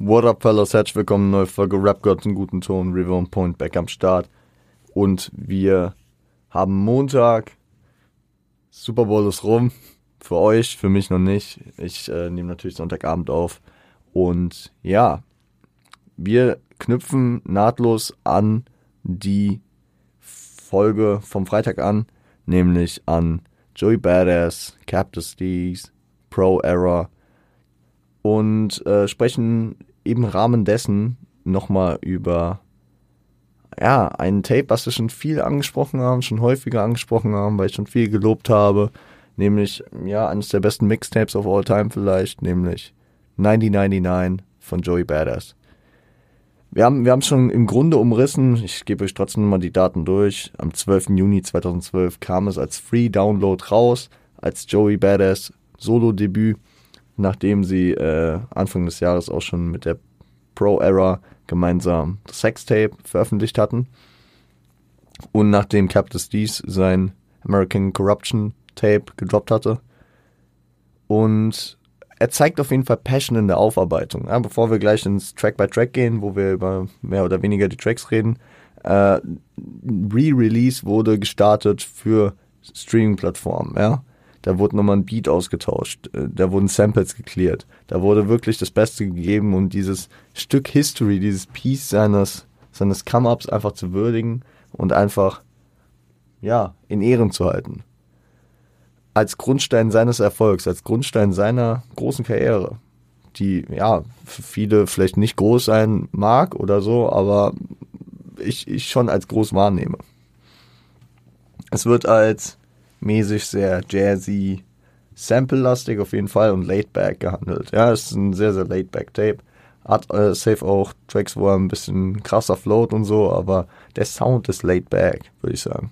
What up, fellas? Herzlich willkommen, neue Folge Rap Gods in guten Ton, River on Point back am Start. Und wir haben Montag, Super Bowl ist rum. Für euch, für mich noch nicht. Ich äh, nehme natürlich Sonntagabend auf. Und ja, wir knüpfen nahtlos an die Folge vom Freitag an, nämlich an Joey Badass, Captain Steez, Pro Error und äh, sprechen im Rahmen dessen nochmal über ja, ein Tape, was wir schon viel angesprochen haben, schon häufiger angesprochen haben, weil ich schon viel gelobt habe, nämlich ja, eines der besten Mixtapes of all time vielleicht, nämlich 1999 von Joey Badass. Wir haben wir haben schon im Grunde umrissen. Ich gebe euch trotzdem mal die Daten durch. Am 12. Juni 2012 kam es als Free Download raus, als Joey Badass Solo-Debüt, nachdem sie äh, Anfang des Jahres auch schon mit der Pro Era gemeinsam das Sextape veröffentlicht hatten. Und nachdem Captain Dees sein American Corruption Tape gedroppt hatte. Und er zeigt auf jeden Fall Passion in der Aufarbeitung. Ja, bevor wir gleich ins Track by Track gehen, wo wir über mehr oder weniger die Tracks reden, äh, Re-Release wurde gestartet für Streaming-Plattformen. Ja? Da wurde nochmal ein Beat ausgetauscht, äh, da wurden Samples geklärt, da wurde wirklich das Beste gegeben und dieses Stück History, dieses Piece seines, seines Come-Ups einfach zu würdigen und einfach, ja, in Ehren zu halten als Grundstein seines Erfolgs, als Grundstein seiner großen Karriere, die ja für viele vielleicht nicht groß sein mag oder so, aber ich, ich schon als groß wahrnehme. Es wird als mäßig sehr jazzy, sample-lastig auf jeden Fall und laid-back gehandelt. Ja, es ist ein sehr, sehr laid-back Tape. Hat äh, safe auch Tracks, wo er ein bisschen krasser float und so, aber der Sound ist laid-back, würde ich sagen.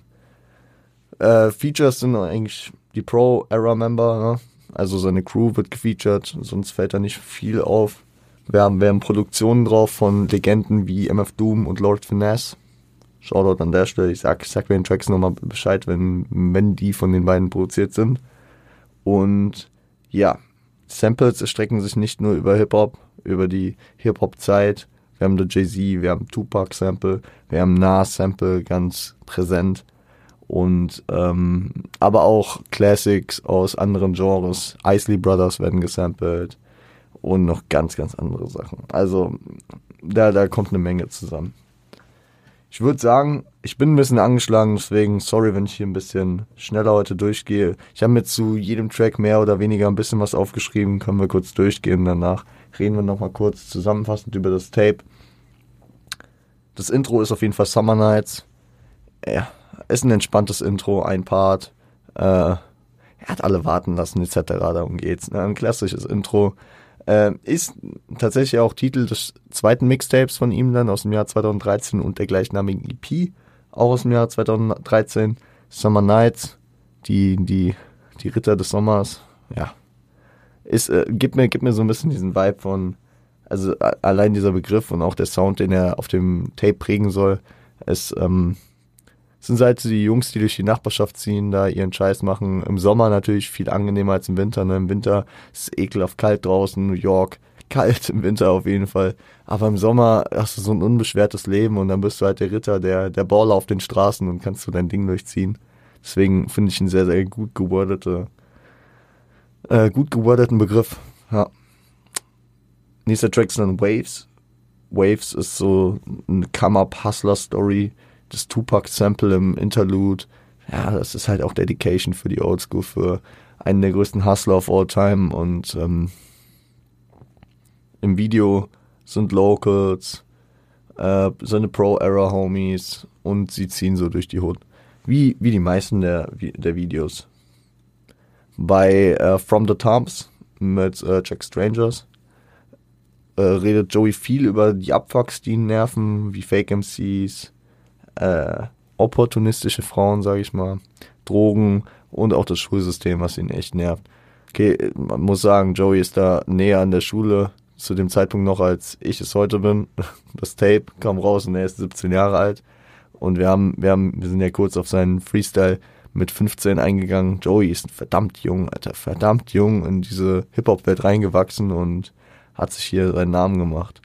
Äh, Features sind eigentlich die Pro-Era-Member, ne? also seine Crew wird gefeatured, sonst fällt da nicht viel auf. Wir haben, wir haben Produktionen drauf von Legenden wie MF Doom und Lord Finesse. Shoutout an der Stelle. Ich sag, ich sag den Tracks nochmal Bescheid, wenn, wenn die von den beiden produziert sind. Und ja, Samples erstrecken sich nicht nur über Hip-Hop, über die Hip-Hop-Zeit. Wir haben The Jay-Z, wir haben Tupac-Sample, wir haben Nas-Sample ganz präsent und ähm, aber auch Classics aus anderen Genres. Isley Brothers werden gesampelt und noch ganz, ganz andere Sachen. Also da, da kommt eine Menge zusammen. Ich würde sagen, ich bin ein bisschen angeschlagen, deswegen sorry, wenn ich hier ein bisschen schneller heute durchgehe. Ich habe mir zu jedem Track mehr oder weniger ein bisschen was aufgeschrieben, können wir kurz durchgehen. Danach reden wir nochmal kurz zusammenfassend über das Tape. Das Intro ist auf jeden Fall Summer Nights. Ja, ist ein entspanntes Intro, ein Part. Äh, er hat alle warten lassen, etc. Darum geht's. Ne? Ein klassisches Intro. Äh, ist tatsächlich auch Titel des zweiten Mixtapes von ihm dann aus dem Jahr 2013 und der gleichnamigen EP, auch aus dem Jahr 2013. Summer Nights, die, die, die Ritter des Sommers. Ja. Ist, äh, gibt mir, gibt mir so ein bisschen diesen Vibe von, also allein dieser Begriff und auch der Sound, den er auf dem Tape prägen soll, ist, ähm, sind halt die Jungs, die durch die Nachbarschaft ziehen, da ihren Scheiß machen. Im Sommer natürlich viel angenehmer als im Winter. Ne? Im Winter ist es ekelhaft kalt draußen, New York. Kalt im Winter auf jeden Fall. Aber im Sommer hast du so ein unbeschwertes Leben und dann bist du halt der Ritter, der, der Baller auf den Straßen und kannst du dein Ding durchziehen. Deswegen finde ich einen sehr, sehr gut gewordete, äh, gut gewordeten Begriff. Ja. Nächster Track ist dann Waves. Waves ist so eine Come-Up-Hustler-Story das Tupac-Sample im Interlude. Ja, das ist halt auch Dedication für die Oldschool, für einen der größten Hustler of all time. Und ähm, im Video sind Locals, äh, seine Pro-Era-Homies und sie ziehen so durch die Hood. Wie, wie die meisten der, der Videos. Bei äh, From the Tombs mit äh, Jack Strangers äh, redet Joey viel über die Abfucks, die ihn nerven, wie Fake MCs, äh, opportunistische Frauen, sage ich mal, Drogen und auch das Schulsystem, was ihn echt nervt. Okay, man muss sagen, Joey ist da näher an der Schule zu dem Zeitpunkt noch, als ich es heute bin. Das Tape kam raus und er ist 17 Jahre alt. Und wir haben, wir haben, wir sind ja kurz auf seinen Freestyle mit 15 eingegangen. Joey ist verdammt jung, Alter, verdammt jung in diese Hip-Hop-Welt reingewachsen und hat sich hier seinen Namen gemacht.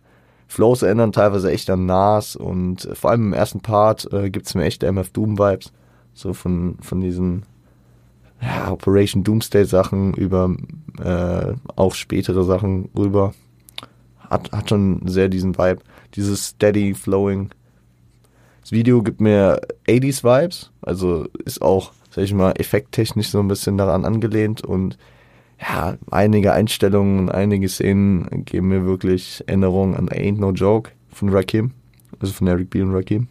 Flows erinnern teilweise echt an Nas und äh, vor allem im ersten Part äh, gibt es mir echt MF Doom Vibes. So von, von diesen ja, Operation Doomsday Sachen über äh, auch spätere Sachen rüber. Hat, hat schon sehr diesen Vibe. Dieses steady flowing. Das Video gibt mir 80s Vibes, also ist auch, sag ich mal, effekttechnisch so ein bisschen daran angelehnt und ja, einige Einstellungen, einige Szenen geben mir wirklich Erinnerungen an Ain't No Joke von Rakim, also von Eric B. und Rakim,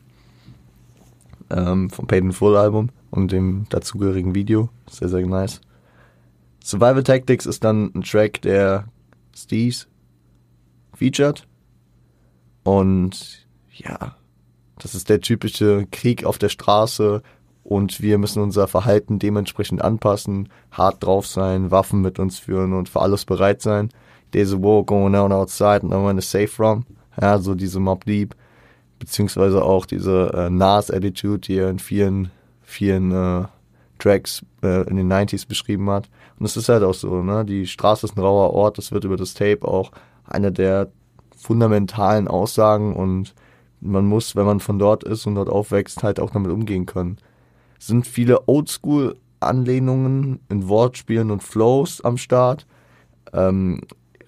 ähm, vom Paid in Full Album und dem dazugehörigen Video. Sehr, sehr nice. Survival Tactics ist dann ein Track, der Steez featured. Und ja, das ist der typische Krieg auf der Straße, und wir müssen unser Verhalten dementsprechend anpassen, hart drauf sein, Waffen mit uns führen und für alles bereit sein. There's a war going on outside and I want to save from. Ja, so diese Mob Deep, beziehungsweise auch diese äh, Nas-Attitude, die er in vielen, vielen äh, Tracks äh, in den 90s beschrieben hat. Und es ist halt auch so, ne? Die Straße ist ein rauer Ort, das wird über das Tape auch eine der fundamentalen Aussagen und man muss, wenn man von dort ist und dort aufwächst, halt auch damit umgehen können sind viele Oldschool-Anlehnungen in Wortspielen und Flows am Start. Ähm,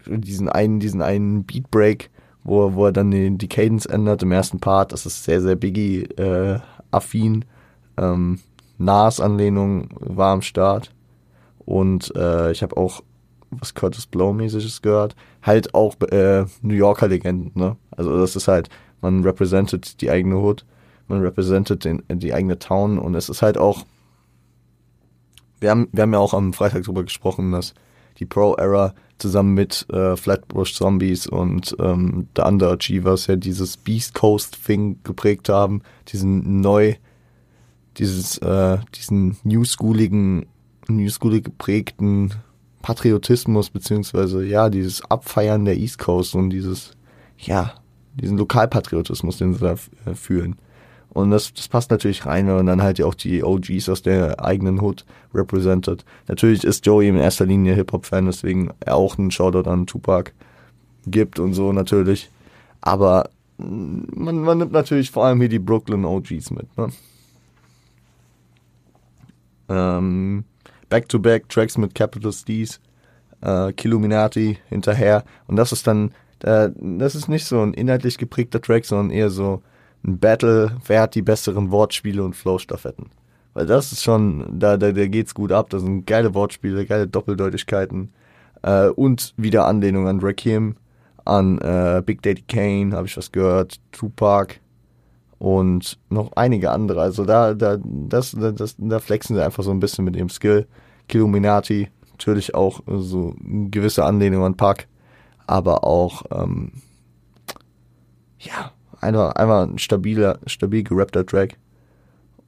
diesen einen, diesen einen Beatbreak, wo, wo er dann die, die Cadence ändert im ersten Part, das ist sehr, sehr Biggie-affin. Äh, ähm, Nas-Anlehnung war am Start. Und äh, ich habe auch was Curtis Blow-mäßiges gehört. Halt auch äh, New Yorker Legenden, ne? Also das ist halt, man represented die eigene Hood man represented den, die eigene Town und es ist halt auch, wir haben, wir haben ja auch am Freitag darüber gesprochen, dass die Pro-Era zusammen mit äh, Flatbush Zombies und ähm, The Underachievers ja dieses Beast Coast-Thing geprägt haben, diesen neu, dieses, äh, diesen newschooligen, newschoolig geprägten Patriotismus, beziehungsweise ja, dieses Abfeiern der East Coast und dieses, ja, diesen Lokalpatriotismus, den sie da äh, fühlen. Und das, das passt natürlich rein, wenn man dann halt ja auch die OGs aus der eigenen Hood represented. Natürlich ist Joey in erster Linie Hip-Hop-Fan, deswegen er auch einen Shoutout an Tupac gibt und so natürlich. Aber man, man nimmt natürlich vor allem hier die Brooklyn OGs mit. Ne? Ähm, Back-to-Back Tracks mit Capital Steez, äh, Killuminati hinterher. Und das ist dann, äh, das ist nicht so ein inhaltlich geprägter Track, sondern eher so ein Battle, wer hat die besseren Wortspiele und Flow-Staffetten. Weil das ist schon, da, da, da geht's gut ab, da sind geile Wortspiele, geile Doppeldeutigkeiten äh, und wieder Anlehnung an Rakim, an äh, Big Daddy Kane, habe ich was gehört, Tupac und noch einige andere. Also da, da, das, das, da flexen sie einfach so ein bisschen mit ihrem Skill. Killuminati, natürlich auch so eine gewisse Anlehnung an Pac, aber auch, ähm, ja, einfach, einfach ein stabiler, stabil gerappter Track.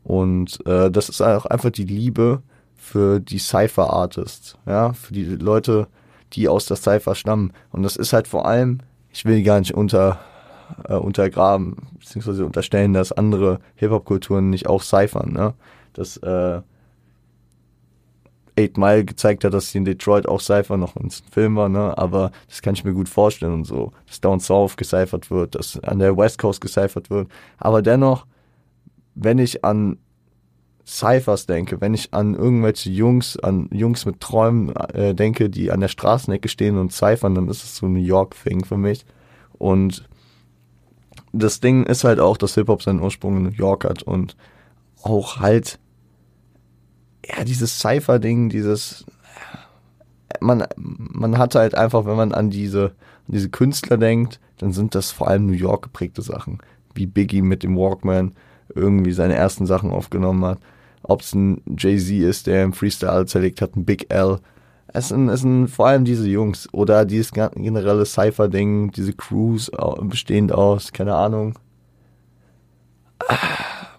Und äh, das ist auch einfach die Liebe für die Cypher-Artists, ja, für die Leute, die aus der Cypher stammen. Und das ist halt vor allem, ich will gar nicht unter, äh, untergraben, beziehungsweise unterstellen, dass andere Hip-Hop-Kulturen nicht auch cyphern, ne? Das, äh, Eight Mile gezeigt hat, dass sie in Detroit auch Cypher noch ein Film war, ne? Aber das kann ich mir gut vorstellen und so, dass Down South gecyphert wird, dass an der West Coast gecyphert wird. Aber dennoch, wenn ich an Cyphers denke, wenn ich an irgendwelche Jungs, an Jungs mit Träumen äh, denke, die an der Straßenecke stehen und cyphern, dann ist es so ein New York-Thing für mich. Und das Ding ist halt auch, dass Hip-Hop seinen Ursprung in New York hat und auch halt ja, dieses Cypher-Ding, dieses, man, man hat halt einfach, wenn man an diese, an diese Künstler denkt, dann sind das vor allem New York geprägte Sachen, wie Biggie mit dem Walkman irgendwie seine ersten Sachen aufgenommen hat. Ob es ein Jay-Z ist, der im Freestyle zerlegt hat, ein Big L. Es sind, es sind vor allem diese Jungs oder dieses generelle Cypher-Ding, diese Crews bestehend aus, keine Ahnung,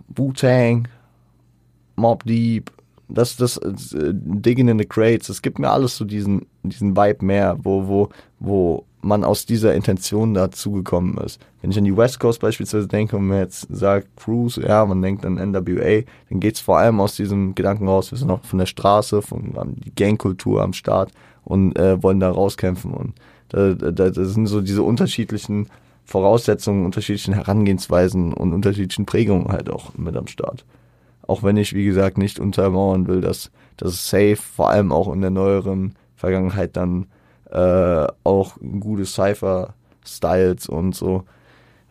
Wu-Tang, Mob Deep, das, das, das äh, Digging in the Crates, es gibt mir alles so diesen, diesen Vibe mehr, wo, wo, wo man aus dieser Intention dazu gekommen ist. Wenn ich an die West Coast beispielsweise denke und mir jetzt sagt Cruise, ja, man denkt an NWA, dann geht's vor allem aus diesem Gedanken raus, wir sind auch von der Straße, von die Gangkultur am Start und äh, wollen da rauskämpfen und Da, da, da sind so diese unterschiedlichen Voraussetzungen, unterschiedlichen Herangehensweisen und unterschiedlichen Prägungen halt auch mit am Start. Auch wenn ich, wie gesagt, nicht untermauern will, dass das Safe vor allem auch in der neueren Vergangenheit dann äh, auch gute Cypher-Styles und so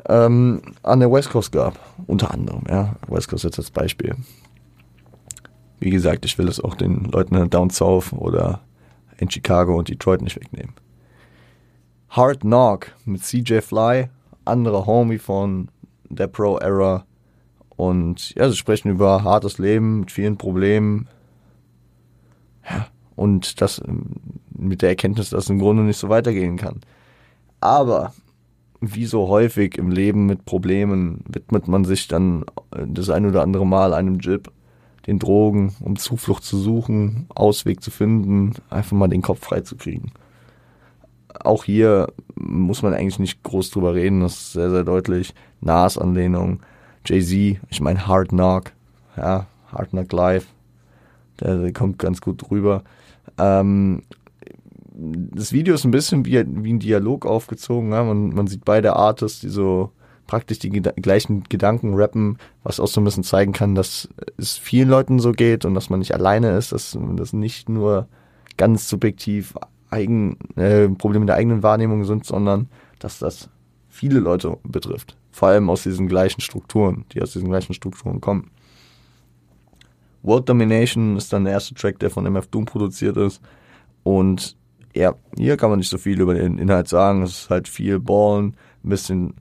ähm, an der West Coast gab. Unter anderem, ja. West Coast jetzt als Beispiel. Wie gesagt, ich will es auch den Leuten Down South oder in Chicago und Detroit nicht wegnehmen. Hard Knock mit CJ Fly, anderer Homie von der Pro Era. Und ja, sie sprechen über hartes Leben mit vielen Problemen. Ja, und das ähm, mit der Erkenntnis, dass es im Grunde nicht so weitergehen kann. Aber wie so häufig im Leben mit Problemen widmet man sich dann das ein oder andere Mal einem Jib, den Drogen, um Zuflucht zu suchen, Ausweg zu finden, einfach mal den Kopf frei zu kriegen auch hier muss man eigentlich nicht groß drüber reden, das ist sehr, sehr deutlich. Nas-Anlehnung, Jay-Z, ich meine Hard Knock, ja, Hard Knock Live, der, der kommt ganz gut rüber. Ähm, das Video ist ein bisschen wie, wie ein Dialog aufgezogen, ja? man, man sieht beide Artists, die so praktisch die geda gleichen Gedanken rappen, was auch so ein bisschen zeigen kann, dass es vielen Leuten so geht und dass man nicht alleine ist, dass das nicht nur ganz subjektiv eigen, äh, Probleme der eigenen Wahrnehmung sind, sondern dass das viele Leute betrifft. Vor allem aus diesen gleichen Strukturen, die aus diesen gleichen Strukturen kommen. World Domination ist dann der erste Track, der von MF Doom produziert ist. Und ja, hier kann man nicht so viel über den Inhalt sagen. Es ist halt viel Ballen, ein bisschen,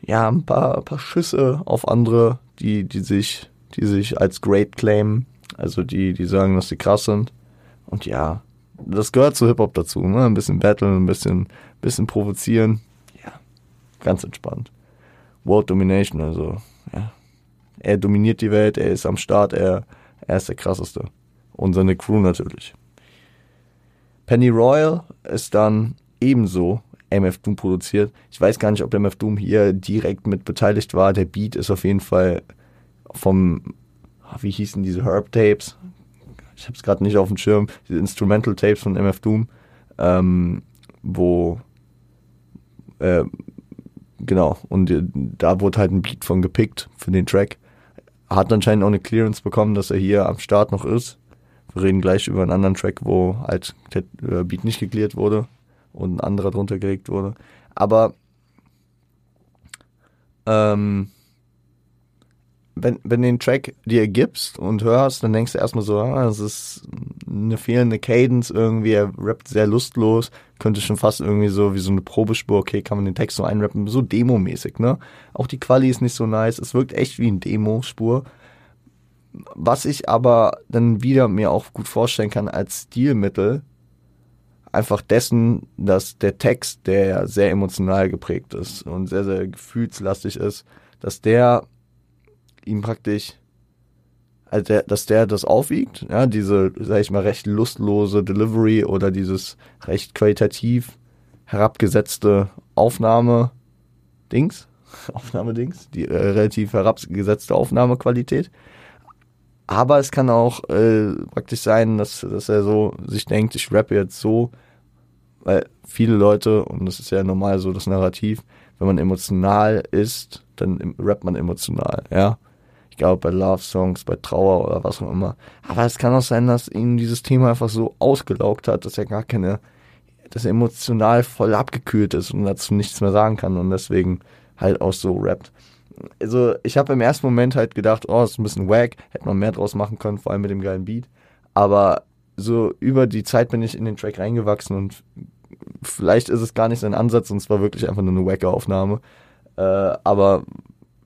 ja, ein paar, ein paar Schüsse auf andere, die, die sich, die sich als great claimen. Also die, die sagen, dass sie krass sind. Und ja, das gehört zu Hip-Hop dazu, ne? Ein bisschen battlen, ein bisschen, bisschen provozieren. Ja, ganz entspannt. World Domination, also, ja. Er dominiert die Welt, er ist am Start, er, er ist der krasseste. Und seine Crew natürlich. Penny Royal ist dann ebenso MF Doom produziert. Ich weiß gar nicht, ob MF Doom hier direkt mit beteiligt war. Der Beat ist auf jeden Fall vom, wie hießen diese Herb Tapes? ich habe es gerade nicht auf dem Schirm, diese Instrumental Tapes von MF Doom, ähm, wo äh, genau, und da wurde halt ein Beat von gepickt für den Track. Hat anscheinend auch eine Clearance bekommen, dass er hier am Start noch ist. Wir reden gleich über einen anderen Track, wo halt der äh, Beat nicht geklärt wurde und ein anderer drunter gelegt wurde. Aber ähm, wenn, wenn den Track dir gibst und hörst, dann denkst du erstmal so, ah, das ist eine fehlende Cadence irgendwie, er rappt sehr lustlos, könnte schon fast irgendwie so wie so eine Probespur, okay, kann man den Text so einrappen, so Demo-mäßig, ne? Auch die Quali ist nicht so nice, es wirkt echt wie ein Demo-Spur. Was ich aber dann wieder mir auch gut vorstellen kann als Stilmittel, einfach dessen, dass der Text, der sehr emotional geprägt ist und sehr, sehr gefühlslastig ist, dass der ihm praktisch, also der, dass der das aufwiegt, ja, diese, sag ich mal, recht lustlose Delivery oder dieses recht qualitativ herabgesetzte Aufnahme-Dings, Aufnahmedings, die äh, relativ herabgesetzte Aufnahmequalität. Aber es kann auch äh, praktisch sein, dass, dass er so sich denkt, ich rappe jetzt so, weil viele Leute, und das ist ja normal so das Narrativ, wenn man emotional ist, dann rappt man emotional, ja glaube bei Love Songs, bei Trauer oder was auch immer. Aber es kann auch sein, dass ihn dieses Thema einfach so ausgelaugt hat, dass er gar keine, dass er emotional voll abgekühlt ist und dazu nichts mehr sagen kann und deswegen halt auch so rappt. Also ich habe im ersten Moment halt gedacht, oh, ist ein bisschen wack, hätte man mehr draus machen können, vor allem mit dem geilen Beat. Aber so über die Zeit bin ich in den Track reingewachsen und vielleicht ist es gar nicht sein Ansatz und es war wirklich einfach nur eine wacke Aufnahme. Äh, aber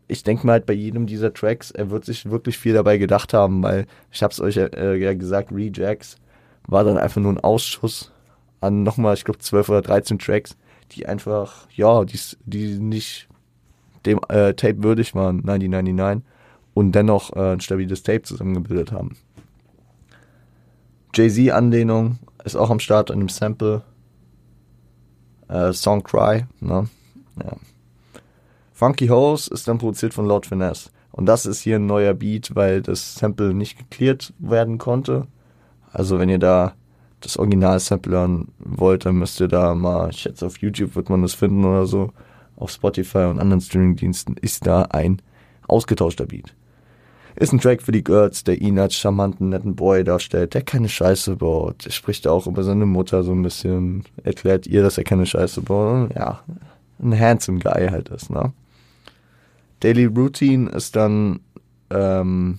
ich denke mal halt bei jedem dieser Tracks, er wird sich wirklich viel dabei gedacht haben, weil ich habe es euch äh, ja gesagt, Rejects war dann einfach nur ein Ausschuss an nochmal, ich glaube, 12 oder 13 Tracks, die einfach, ja, die, die nicht dem äh, Tape würdig waren, 1999, und dennoch äh, ein stabiles Tape zusammengebildet haben. Jay-Z-Anlehnung ist auch am Start in dem Sample. Äh, Song Cry, ne? Ja. Funky Hose ist dann produziert von Lord Finesse. Und das ist hier ein neuer Beat, weil das Sample nicht geklärt werden konnte. Also wenn ihr da das Original-Sample hören wollt, dann müsst ihr da mal, ich schätze auf YouTube wird man das finden oder so, auf Spotify und anderen Streaming-Diensten ist da ein ausgetauschter Beat. Ist ein Track für die Girls, der ihn als charmanten, netten Boy darstellt, der keine Scheiße baut. Er spricht auch über seine Mutter so ein bisschen, erklärt ihr, dass er keine Scheiße baut. Ja, ein handsome Guy halt ist, ne? Daily Routine ist dann, ähm,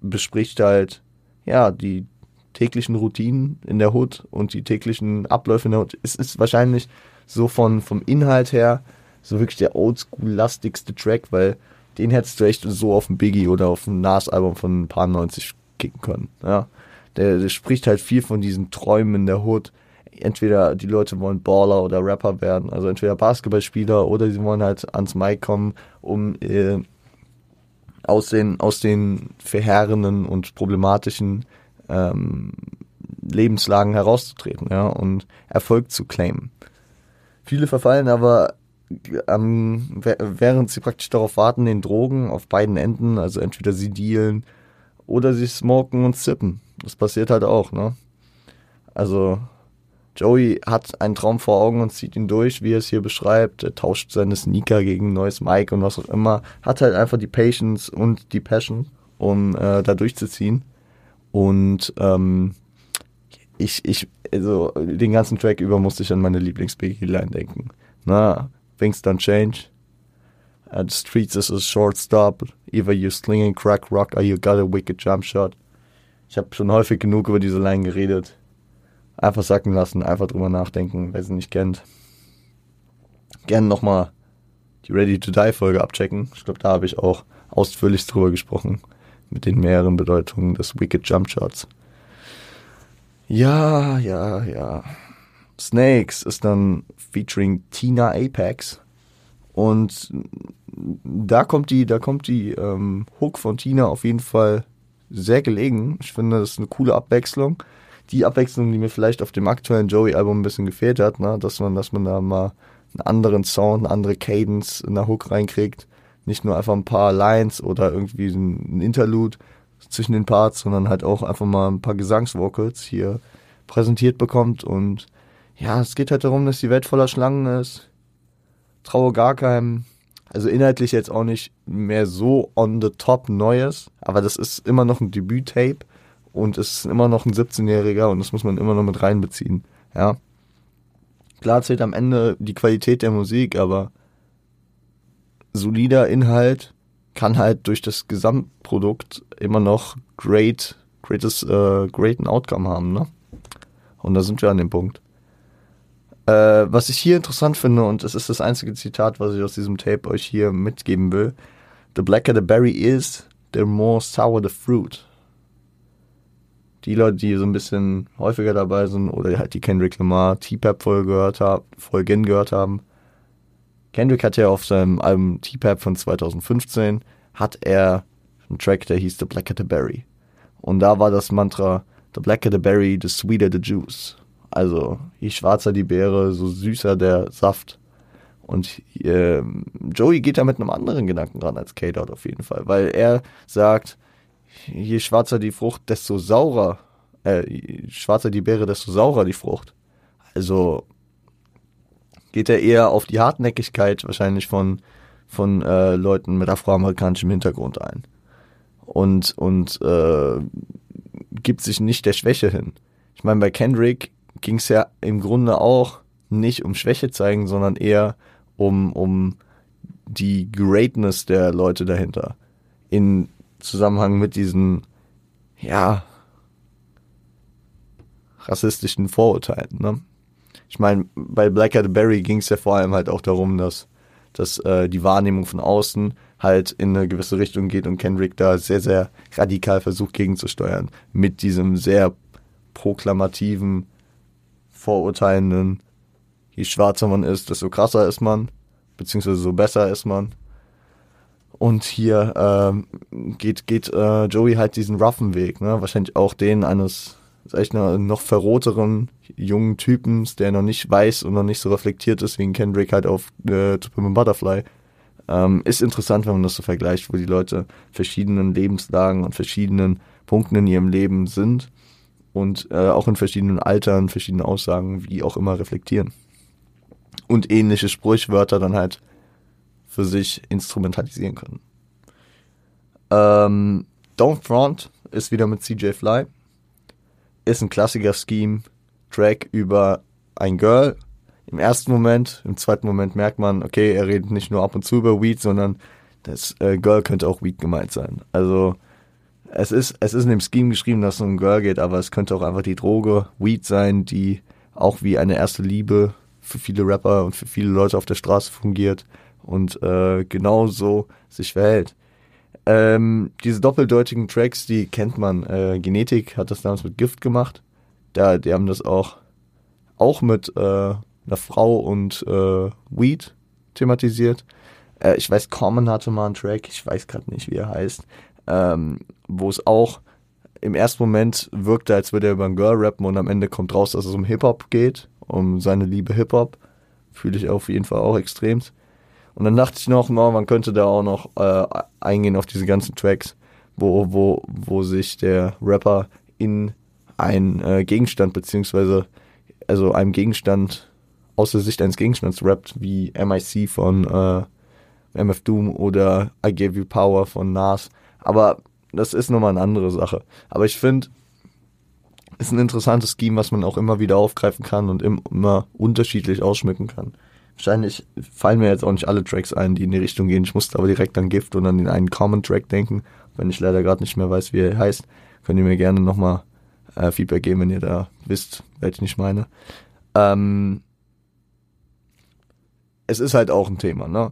bespricht halt, ja, die täglichen Routinen in der Hood und die täglichen Abläufe in der Hood. Es ist wahrscheinlich so von, vom Inhalt her so wirklich der oldschool-lastigste Track, weil den hättest du echt so auf dem Biggie oder auf dem Nas-Album von ein paar 90 kicken können. Ja. Der, der spricht halt viel von diesen Träumen in der Hood. Entweder die Leute wollen Baller oder Rapper werden, also entweder Basketballspieler oder sie wollen halt ans Mic kommen, um äh, aus den, aus den verheerenden und problematischen ähm, Lebenslagen herauszutreten, ja, und Erfolg zu claimen. Viele verfallen aber ähm, während sie praktisch darauf warten, den Drogen auf beiden Enden, also entweder sie dealen oder sie smoken und sippen. Das passiert halt auch, ne? Also Joey hat einen Traum vor Augen und zieht ihn durch, wie er es hier beschreibt. Er tauscht seine Sneaker gegen ein neues Mic und was auch immer. Hat halt einfach die Patience und die Passion, um äh, da durchzuziehen. Und ähm, ich, ich, also den ganzen Track über musste ich an meine Lieblings-Biggie-Line denken. Na, things don't change. Uh, the streets is a short stop. Either you slinging crack rock or you got a wicked jump shot. Ich habe schon häufig genug über diese Line geredet. Einfach sacken lassen, einfach drüber nachdenken, wer sie nicht kennt. Gerne nochmal die Ready to Die Folge abchecken. Ich glaube, da habe ich auch ausführlich drüber gesprochen. Mit den mehreren Bedeutungen des Wicked Jump Shots. Ja, ja, ja. Snakes ist dann featuring Tina Apex. Und da kommt die, da kommt die ähm, Hook von Tina auf jeden Fall sehr gelegen. Ich finde, das ist eine coole Abwechslung. Die Abwechslung, die mir vielleicht auf dem aktuellen Joey-Album ein bisschen gefehlt hat, ne? dass man, dass man da mal einen anderen Sound, eine andere Cadence in der Hook reinkriegt. Nicht nur einfach ein paar Lines oder irgendwie ein Interlude zwischen den Parts, sondern halt auch einfach mal ein paar Gesangsvocals hier präsentiert bekommt und ja, es geht halt darum, dass die Welt voller Schlangen ist. Traue gar keinem. Also inhaltlich jetzt auch nicht mehr so on the top Neues, aber das ist immer noch ein Debüt-Tape und es ist immer noch ein 17-Jähriger und das muss man immer noch mit reinbeziehen. Ja. Klar zählt am Ende die Qualität der Musik, aber solider Inhalt kann halt durch das Gesamtprodukt immer noch great, greatest, äh, greaten Outcome haben, ne? Und da sind wir an dem Punkt. Äh, was ich hier interessant finde, und es ist das einzige Zitat, was ich aus diesem Tape euch hier mitgeben will: The blacker the berry is, the more sour the fruit. Die Leute, die so ein bisschen häufiger dabei sind oder halt die Kendrick Lamar T-Pap-Folge gehört haben, Folgen gehört haben. Kendrick hat ja auf seinem Album T-Pap von 2015 hat er einen Track, der hieß The Blacker the Berry. Und da war das Mantra The blacker the berry, the sweeter the juice. Also, je schwarzer die Beere, so süßer der Saft. Und äh, Joey geht da mit einem anderen Gedanken ran als K-Dot auf jeden Fall, weil er sagt, je schwarzer die Frucht, desto saurer, äh, je schwarzer die Beere, desto saurer die Frucht. Also geht er eher auf die Hartnäckigkeit wahrscheinlich von, von äh, Leuten mit afroamerikanischem Hintergrund ein. Und, und äh, gibt sich nicht der Schwäche hin. Ich meine, bei Kendrick ging es ja im Grunde auch nicht um Schwäche zeigen, sondern eher um, um die Greatness der Leute dahinter. In Zusammenhang mit diesen, ja, rassistischen Vorurteilen. Ne? Ich meine, bei Black Eyed Berry ging es ja vor allem halt auch darum, dass, dass äh, die Wahrnehmung von außen halt in eine gewisse Richtung geht und Kendrick da sehr, sehr radikal versucht gegenzusteuern. Mit diesem sehr proklamativen vorurteilenden, je schwarzer man ist, desto krasser ist man, beziehungsweise so besser ist man. Und hier ähm, geht, geht äh, Joey halt diesen roughen Weg, ne? Wahrscheinlich auch den eines, ich mal, noch verroteren jungen Typens, der noch nicht weiß und noch nicht so reflektiert ist wie ein Kendrick halt auf äh, To Butterfly. Ähm, ist interessant, wenn man das so vergleicht, wo die Leute verschiedenen Lebenslagen und verschiedenen Punkten in ihrem Leben sind und äh, auch in verschiedenen Altern, verschiedene Aussagen, wie auch immer reflektieren. Und ähnliche Sprichwörter dann halt für sich instrumentalisieren können. Ähm, Don't Front ist wieder mit CJ Fly. Ist ein klassischer Scheme-Track über ein Girl. Im ersten Moment, im zweiten Moment merkt man, okay, er redet nicht nur ab und zu über Weed, sondern das äh, Girl könnte auch Weed gemeint sein. Also es ist, es ist in dem Scheme geschrieben, dass es um Girl geht, aber es könnte auch einfach die Droge Weed sein, die auch wie eine erste Liebe für viele Rapper und für viele Leute auf der Straße fungiert und äh, genauso sich verhält. Ähm, diese doppeldeutigen Tracks, die kennt man. Äh, Genetik hat das damals mit Gift gemacht. Da, die haben das auch, auch mit äh, einer Frau und äh, Weed thematisiert. Äh, ich weiß, Common hatte mal einen Track, ich weiß gerade nicht, wie er heißt, ähm, wo es auch im ersten Moment wirkte, als würde er über ein Girl rappen und am Ende kommt raus, dass es um Hip-Hop geht, um seine Liebe Hip-Hop. Fühle ich auf jeden Fall auch extrem. Und dann dachte ich noch, no, man könnte da auch noch äh, eingehen auf diese ganzen Tracks, wo, wo, wo sich der Rapper in einen äh, Gegenstand beziehungsweise also einem Gegenstand aus der Sicht eines Gegenstands rappt, wie MIC von äh, MF Doom oder I Gave You Power von Nas. Aber das ist nochmal eine andere Sache. Aber ich finde, ist ein interessantes Scheme, was man auch immer wieder aufgreifen kann und immer unterschiedlich ausschmücken kann. Wahrscheinlich fallen mir jetzt auch nicht alle Tracks ein, die in die Richtung gehen. Ich musste aber direkt an Gift und an den einen Common Track denken. Wenn ich leider gerade nicht mehr weiß, wie er heißt, könnt ihr mir gerne nochmal äh, Feedback geben, wenn ihr da wisst, welchen ich meine. Ähm, es ist halt auch ein Thema, ne?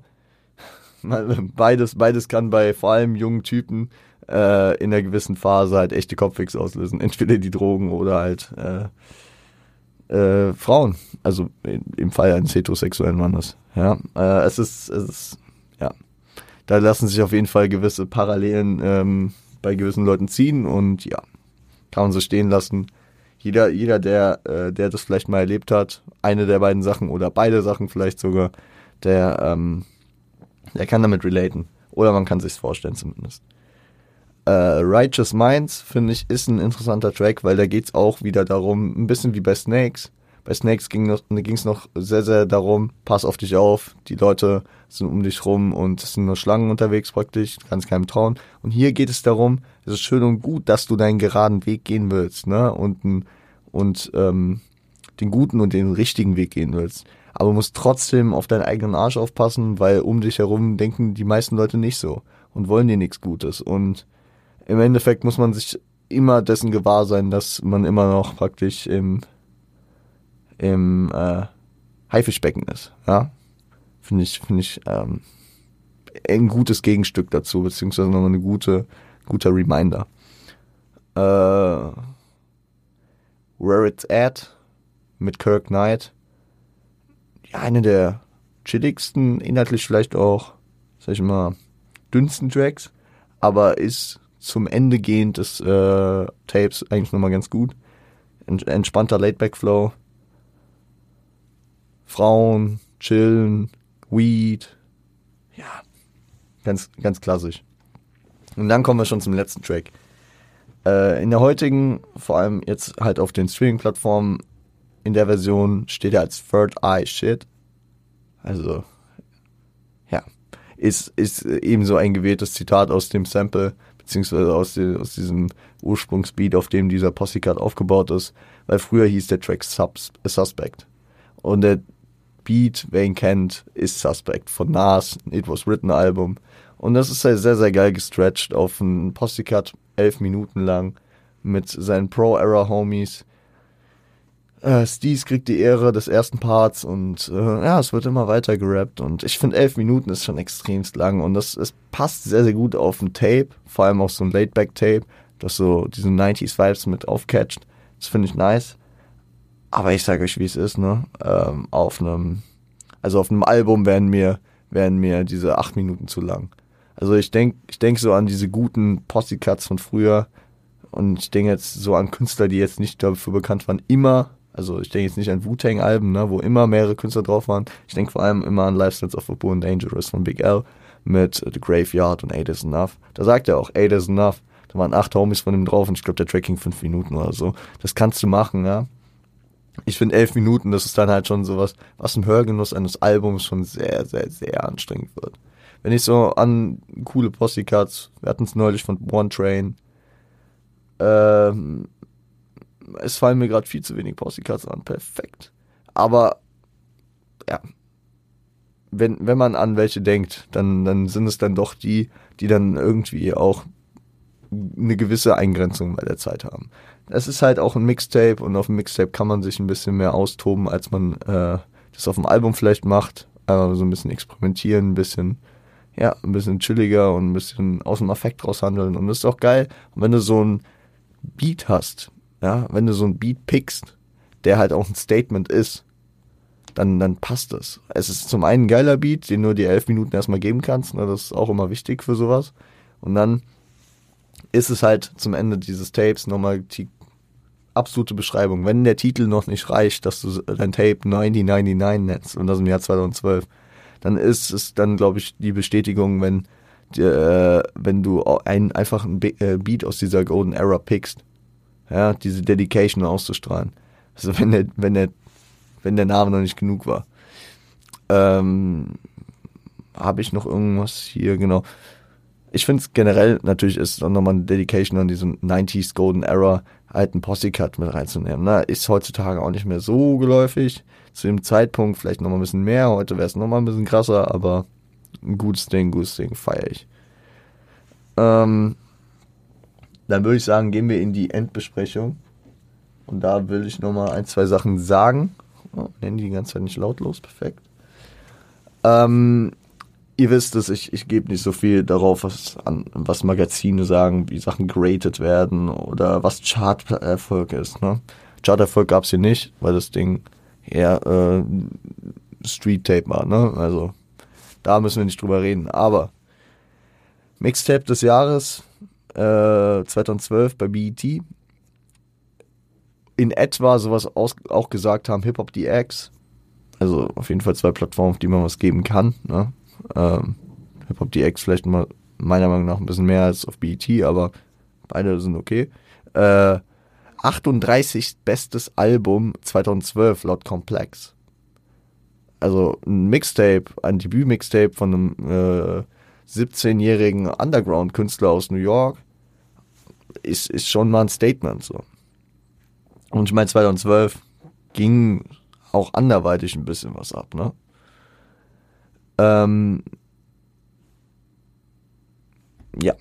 Beides, beides kann bei vor allem jungen Typen äh, in einer gewissen Phase halt echte Kopfwix auslösen. Entweder die Drogen oder halt äh, äh, Frauen. Also im Fall eines heterosexuellen Mannes. Ja, äh, es ist, es ist, ja, da lassen sich auf jeden Fall gewisse Parallelen ähm, bei gewissen Leuten ziehen und ja, kann man so stehen lassen. Jeder, jeder, der, äh, der das vielleicht mal erlebt hat, eine der beiden Sachen oder beide Sachen vielleicht sogar, der, ähm, der kann damit relaten. Oder man kann sich's vorstellen zumindest. Äh, Righteous Minds, finde ich, ist ein interessanter Track, weil da geht's auch wieder darum, ein bisschen wie bei Snakes. Bei Snakes ging es noch sehr, sehr darum, pass auf dich auf, die Leute sind um dich rum und es sind nur Schlangen unterwegs praktisch, kannst keinem trauen. Und hier geht es darum, es ist schön und gut, dass du deinen geraden Weg gehen willst, ne? Und, und ähm, den guten und den richtigen Weg gehen willst. Aber musst trotzdem auf deinen eigenen Arsch aufpassen, weil um dich herum denken die meisten Leute nicht so und wollen dir nichts Gutes. Und im Endeffekt muss man sich immer dessen gewahr sein, dass man immer noch praktisch im, im äh, Haifischbecken ist. Ja? Finde ich, finde ich ähm, ein gutes Gegenstück dazu, beziehungsweise nochmal eine gute, guter Reminder. Äh, Where It's At mit Kirk Knight. Ja, eine der chilligsten, inhaltlich vielleicht auch, sag ich mal, dünnsten Tracks, aber ist zum Ende gehend des äh, Tapes eigentlich nochmal ganz gut. Entspannter Laidback-Flow. Frauen, chillen, Weed. Ja, ganz, ganz klassisch. Und dann kommen wir schon zum letzten Track. Äh, in der heutigen, vor allem jetzt halt auf den Streaming-Plattformen, in der Version steht er als Third Eye Shit. Also, ja, ist, ist ebenso ein gewähltes Zitat aus dem Sample beziehungsweise aus, die, aus diesem Ursprungsbeat, auf dem dieser Possycard aufgebaut ist, weil früher hieß der Track Subs Suspect. Und der Beat, wer ihn kennt, ist Suspect von Nas, It Was Written Album. Und das ist halt sehr, sehr geil gestretched auf einen Possycard elf Minuten lang mit seinen Pro-Era-Homies äh, Steez kriegt die Ehre des ersten Parts und äh, ja, es wird immer weiter gerappt und ich finde elf Minuten ist schon extremst lang und das es passt sehr, sehr gut auf ein Tape, vor allem auf so ein Laidback-Tape, das so diese 90s-Vibes mit aufcatcht. Das finde ich nice. Aber ich sage euch, wie es ist, ne? Ähm, auf einem, also auf einem Album werden mir, werden mir diese acht Minuten zu lang. Also ich denke ich denk so an diese guten Posse-Cuts von früher und ich denke jetzt so an Künstler, die jetzt nicht dafür bekannt waren, immer also ich denke jetzt nicht an Wu-Tang-Alben, ne, wo immer mehrere Künstler drauf waren. Ich denke vor allem immer an Lifestyles of a and Dangerous von Big L mit The Graveyard und Eight is Enough. Da sagt er auch, Eight is Enough. Da waren acht Homies von ihm drauf und ich glaube, der Track ging fünf Minuten oder so. Das kannst du machen, ja. Ich finde elf Minuten, das ist dann halt schon sowas, was im Hörgenuss eines Albums schon sehr, sehr, sehr anstrengend wird. Wenn ich so an coole Posse-Cuts, wir hatten es neulich von One Train, ähm, es fallen mir gerade viel zu wenig Posse-Cuts an, perfekt. Aber, ja, wenn, wenn man an welche denkt, dann, dann sind es dann doch die, die dann irgendwie auch eine gewisse Eingrenzung bei der Zeit haben. Es ist halt auch ein Mixtape und auf dem Mixtape kann man sich ein bisschen mehr austoben, als man äh, das auf dem Album vielleicht macht. Also so ein bisschen experimentieren, ein bisschen, ja, ein bisschen chilliger und ein bisschen aus dem Affekt raushandeln. Und das ist auch geil. Wenn du so ein Beat hast, ja, wenn du so ein Beat pickst, der halt auch ein Statement ist, dann, dann passt es. Es ist zum einen ein geiler Beat, den nur die elf Minuten erstmal geben kannst. Ne? Das ist auch immer wichtig für sowas. Und dann ist es halt zum Ende dieses Tapes nochmal die absolute Beschreibung. Wenn der Titel noch nicht reicht, dass du dein Tape 9099 nennst und das im Jahr 2012, dann ist es dann, glaube ich, die Bestätigung, wenn, äh, wenn du einen einfachen äh, Beat aus dieser Golden Era pickst, ja, diese Dedication auszustrahlen. Also wenn der, wenn der, wenn der Name noch nicht genug war. Ähm, habe ich noch irgendwas hier, genau ich finde es generell, natürlich ist es nochmal eine Dedication an diesen 90s Golden Era, einen Posse-Cut mit reinzunehmen. Ne? Ist heutzutage auch nicht mehr so geläufig. Zu dem Zeitpunkt vielleicht nochmal ein bisschen mehr. Heute wäre es nochmal ein bisschen krasser, aber ein gutes Ding, gutes Ding, feiere ich. Ähm, dann würde ich sagen, gehen wir in die Endbesprechung. Und da will ich nochmal ein, zwei Sachen sagen. Oh, nennen die die ganze Zeit nicht lautlos, perfekt. Ähm, ihr wisst es, ich, ich gebe nicht so viel darauf, was, an, was Magazine sagen, wie Sachen geratet werden oder was Chart-Erfolg ist. Ne? Chart-Erfolg gab es hier nicht, weil das Ding eher äh, Street-Tape war. Ne? Also da müssen wir nicht drüber reden. Aber Mixtape des Jahres äh, 2012 bei BET. In etwa sowas aus, auch gesagt haben Hip Hop DX. Also auf jeden Fall zwei Plattformen, auf die man was geben kann. Ne? Ähm, Hip-Hop DX vielleicht mal meiner Meinung nach ein bisschen mehr als auf BET, aber beide sind okay. Äh, 38. bestes Album 2012 laut Complex. Also ein Mixtape, ein Debüt-Mixtape von einem äh, 17-jährigen Underground-Künstler aus New York ist, ist schon mal ein Statement so. Und ich meine, 2012 ging auch anderweitig ein bisschen was ab, ne? Ähm, ja.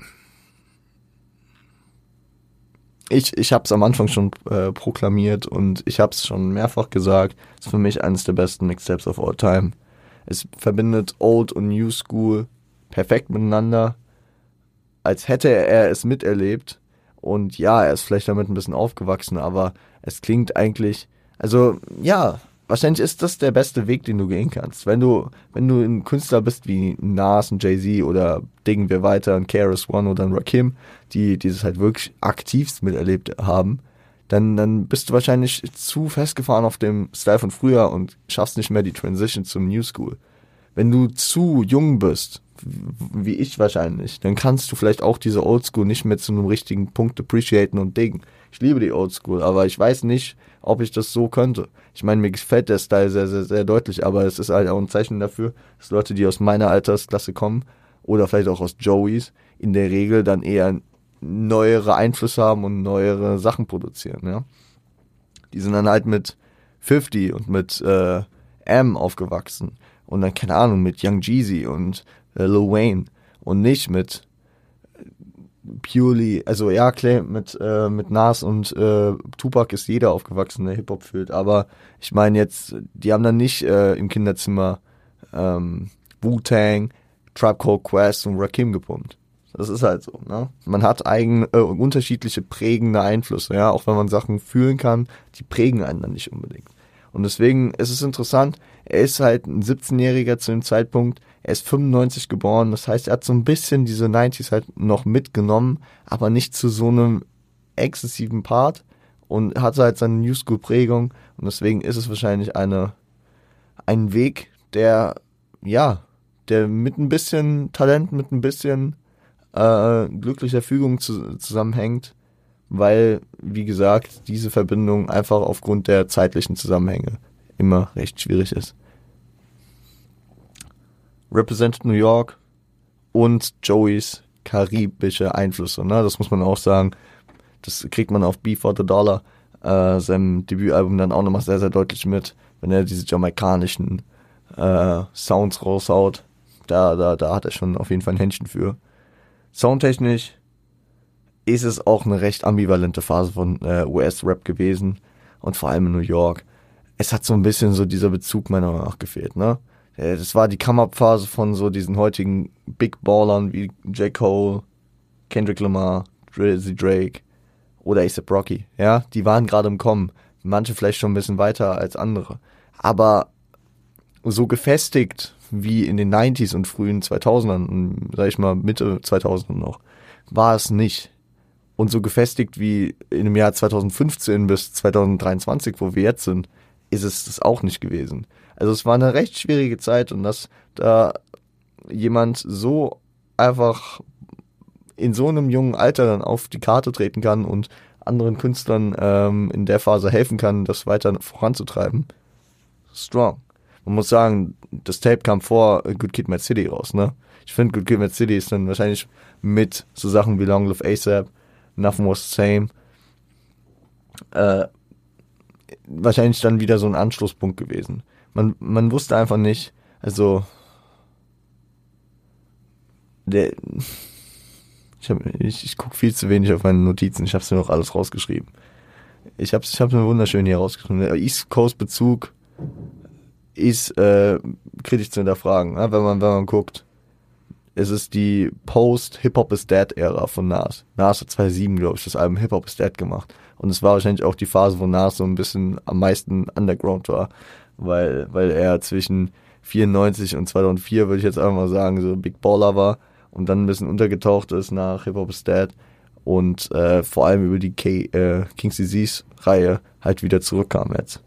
Ich, ich habe es am Anfang schon äh, proklamiert und ich habe es schon mehrfach gesagt. Es ist für mich eines der besten Mixtapes of all time. Es verbindet Old und New School perfekt miteinander, als hätte er es miterlebt. Und ja, er ist vielleicht damit ein bisschen aufgewachsen, aber es klingt eigentlich, also ja, wahrscheinlich ist das der beste Weg, den du gehen kannst. Wenn du, wenn du ein Künstler bist wie Nas und Jay-Z oder dingen wir weiter, ein KRS One oder ein Rakim, die dieses halt wirklich aktivst miterlebt haben, dann, dann bist du wahrscheinlich zu festgefahren auf dem Style von früher und schaffst nicht mehr die Transition zum New School. Wenn du zu jung bist, wie ich wahrscheinlich, dann kannst du vielleicht auch diese Old School nicht mehr zu einem richtigen Punkt appreciaten und dingen. Ich liebe die Old School, aber ich weiß nicht, ob ich das so könnte. Ich meine, mir gefällt der Style sehr, sehr, sehr deutlich, aber es ist halt auch ein Zeichen dafür, dass Leute, die aus meiner Altersklasse kommen oder vielleicht auch aus Joeys, in der Regel dann eher neuere Einflüsse haben und neuere Sachen produzieren, ja. Die sind dann halt mit 50 und mit äh, M aufgewachsen und dann, keine Ahnung, mit Young Jeezy und äh, Lil Wayne und nicht mit purely, also ja, klar, mit, äh, mit Nas und äh, Tupac ist jeder aufgewachsen, der Hip-Hop fühlt. Aber ich meine jetzt, die haben dann nicht äh, im Kinderzimmer ähm, Wu-Tang, Trap Called Quest und Rakim gepumpt. Das ist halt so, ne? Man hat eigen, äh, unterschiedliche prägende Einflüsse, ja, auch wenn man Sachen fühlen kann, die prägen einen dann nicht unbedingt. Und deswegen ist es interessant, er ist halt ein 17-Jähriger zu dem Zeitpunkt, er ist 95 geboren, das heißt, er hat so ein bisschen diese 90s halt noch mitgenommen, aber nicht zu so einem exzessiven Part und hat halt seine New School Prägung und deswegen ist es wahrscheinlich eine, ein Weg, der, ja, der mit ein bisschen Talent, mit ein bisschen äh, glücklicher Fügung zu, zusammenhängt, weil, wie gesagt, diese Verbindung einfach aufgrund der zeitlichen Zusammenhänge immer recht schwierig ist. Represented New York und Joeys karibische Einflüsse, ne? Das muss man auch sagen. Das kriegt man auf Before the Dollar, äh, seinem Debütalbum dann auch nochmal sehr, sehr deutlich mit, wenn er diese jamaikanischen äh, Sounds raushaut. Da, da, da hat er schon auf jeden Fall ein Händchen für. Soundtechnisch ist es auch eine recht ambivalente Phase von äh, US-Rap gewesen und vor allem in New York. Es hat so ein bisschen so dieser Bezug meiner Meinung nach gefehlt, ne? Äh, das war die Come-Up-Phase von so diesen heutigen Big Ballern wie J. Cole, Kendrick Lamar, Drizzy Drake oder A$AP Rocky, ja? Die waren gerade im Kommen. Manche vielleicht schon ein bisschen weiter als andere. Aber so gefestigt wie in den 90s und frühen 2000ern, sag ich mal Mitte 2000 noch, war es nicht. Und so gefestigt wie in dem Jahr 2015 bis 2023, wo wir jetzt sind, ist es das auch nicht gewesen. Also es war eine recht schwierige Zeit und dass da jemand so einfach in so einem jungen Alter dann auf die Karte treten kann und anderen Künstlern ähm, in der Phase helfen kann, das weiter voranzutreiben. Strong man muss sagen, das Tape kam vor Good Kid, Mad City raus, ne? Ich finde, Good Kid, Mad City ist dann wahrscheinlich mit so Sachen wie Long Live ASAP, Nothing Was the Same, äh, wahrscheinlich dann wieder so ein Anschlusspunkt gewesen. Man, man wusste einfach nicht, also, der, ich, hab, ich, ich gucke viel zu wenig auf meine Notizen, ich habe mir noch alles rausgeschrieben. Ich habe ich hab's mir wunderschön hier rausgeschrieben. Der East Coast Bezug ist äh, kritisch zu hinterfragen, ne? wenn man wenn man guckt. Es ist die Post-Hip-Hop is Dead-Ära von Nas. Nas hat 2007, glaube ich, das Album Hip-Hop is Dead gemacht. Und es war wahrscheinlich auch die Phase, wo Nas so ein bisschen am meisten Underground war. Weil, weil er zwischen 94 und 2004, würde ich jetzt einfach mal sagen, so Big Baller war. Und dann ein bisschen untergetaucht ist nach Hip-Hop is Dead. Und äh, vor allem über die K äh, King's Disease-Reihe halt wieder zurückkam jetzt.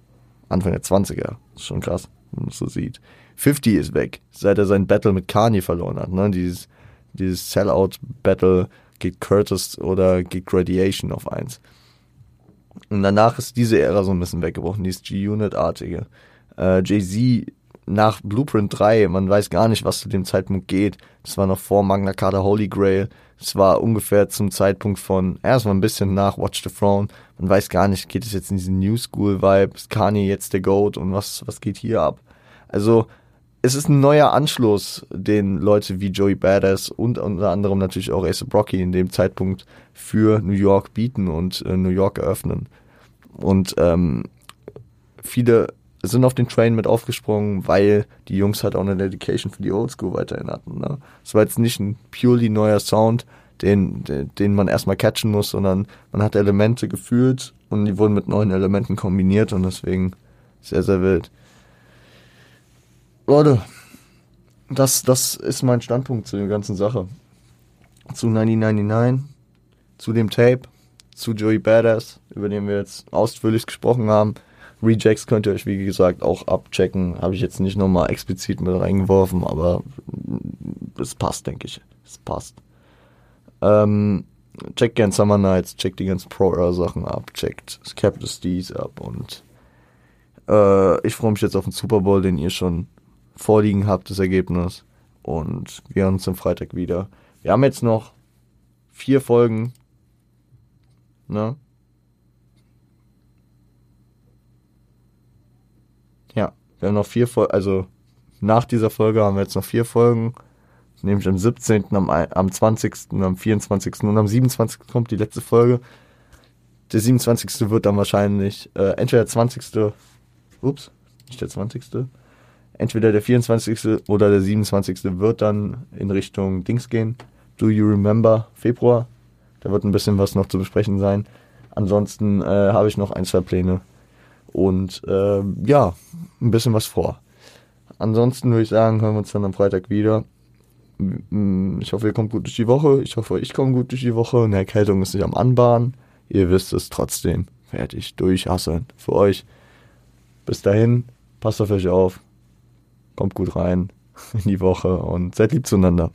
Anfang der 20er. Das ist schon krass wenn man es so sieht. 50 ist weg, seit er sein Battle mit Kanye verloren hat. Ne? Dieses, dieses Sellout-Battle geht Curtis oder geht Gradiation auf eins. Und danach ist diese Ära so ein bisschen weggebrochen, dieses G-Unit-artige. Äh, Jay-Z nach Blueprint 3, man weiß gar nicht, was zu dem Zeitpunkt geht. Das war noch vor Magna Carta Holy Grail. Es war ungefähr zum Zeitpunkt von, erst mal ein bisschen nach Watch the Throne. Man weiß gar nicht, geht es jetzt in diesen New School Vibe? Ist Kanye jetzt der Goat und was, was geht hier ab? Also, es ist ein neuer Anschluss, den Leute wie Joey Badass und unter anderem natürlich auch Ace Brocky in dem Zeitpunkt für New York bieten und äh, New York eröffnen. Und ähm, viele sind auf den Train mit aufgesprungen, weil die Jungs halt auch eine Dedication für die Oldschool weiterhin hatten. Ne? Es war jetzt nicht ein purely neuer Sound, den, den, den man erstmal catchen muss, sondern man hat Elemente gefühlt und die wurden mit neuen Elementen kombiniert und deswegen sehr, sehr wild. Leute, das, das ist mein Standpunkt zu der ganzen Sache. Zu 1999, zu dem Tape, zu Joey Badass, über den wir jetzt ausführlich gesprochen haben. Rejects könnt ihr euch, wie gesagt, auch abchecken. Habe ich jetzt nicht nochmal explizit mit reingeworfen, aber es passt, denke ich. Es passt. Ähm, checkt gern Summer Nights, checkt die ganzen Pro-Sachen ab, checkt Capital Steez ab und äh, ich freue mich jetzt auf den Super Bowl, den ihr schon vorliegen habt, das Ergebnis. Und wir hören uns am Freitag wieder. Wir haben jetzt noch vier Folgen. Ne? Ja, wir haben noch vier Folgen, also nach dieser Folge haben wir jetzt noch vier Folgen. Nämlich am 17., am, am 20., am 24. und am 27. kommt die letzte Folge. Der 27. wird dann wahrscheinlich äh, entweder der 20. Ups, nicht der 20. Entweder der 24. oder der 27. wird dann in Richtung Dings gehen. Do You Remember Februar. Da wird ein bisschen was noch zu besprechen sein. Ansonsten äh, habe ich noch ein, zwei Pläne und äh, ja, ein bisschen was vor. Ansonsten würde ich sagen, hören wir uns dann am Freitag wieder. Ich hoffe, ihr kommt gut durch die Woche. Ich hoffe, ich komme gut durch die Woche. Eine Erkältung ist nicht am Anbahnen. Ihr wisst es trotzdem. Ich durchhasseln für euch. Bis dahin, passt auf euch auf. Kommt gut rein in die Woche und seid lieb zueinander.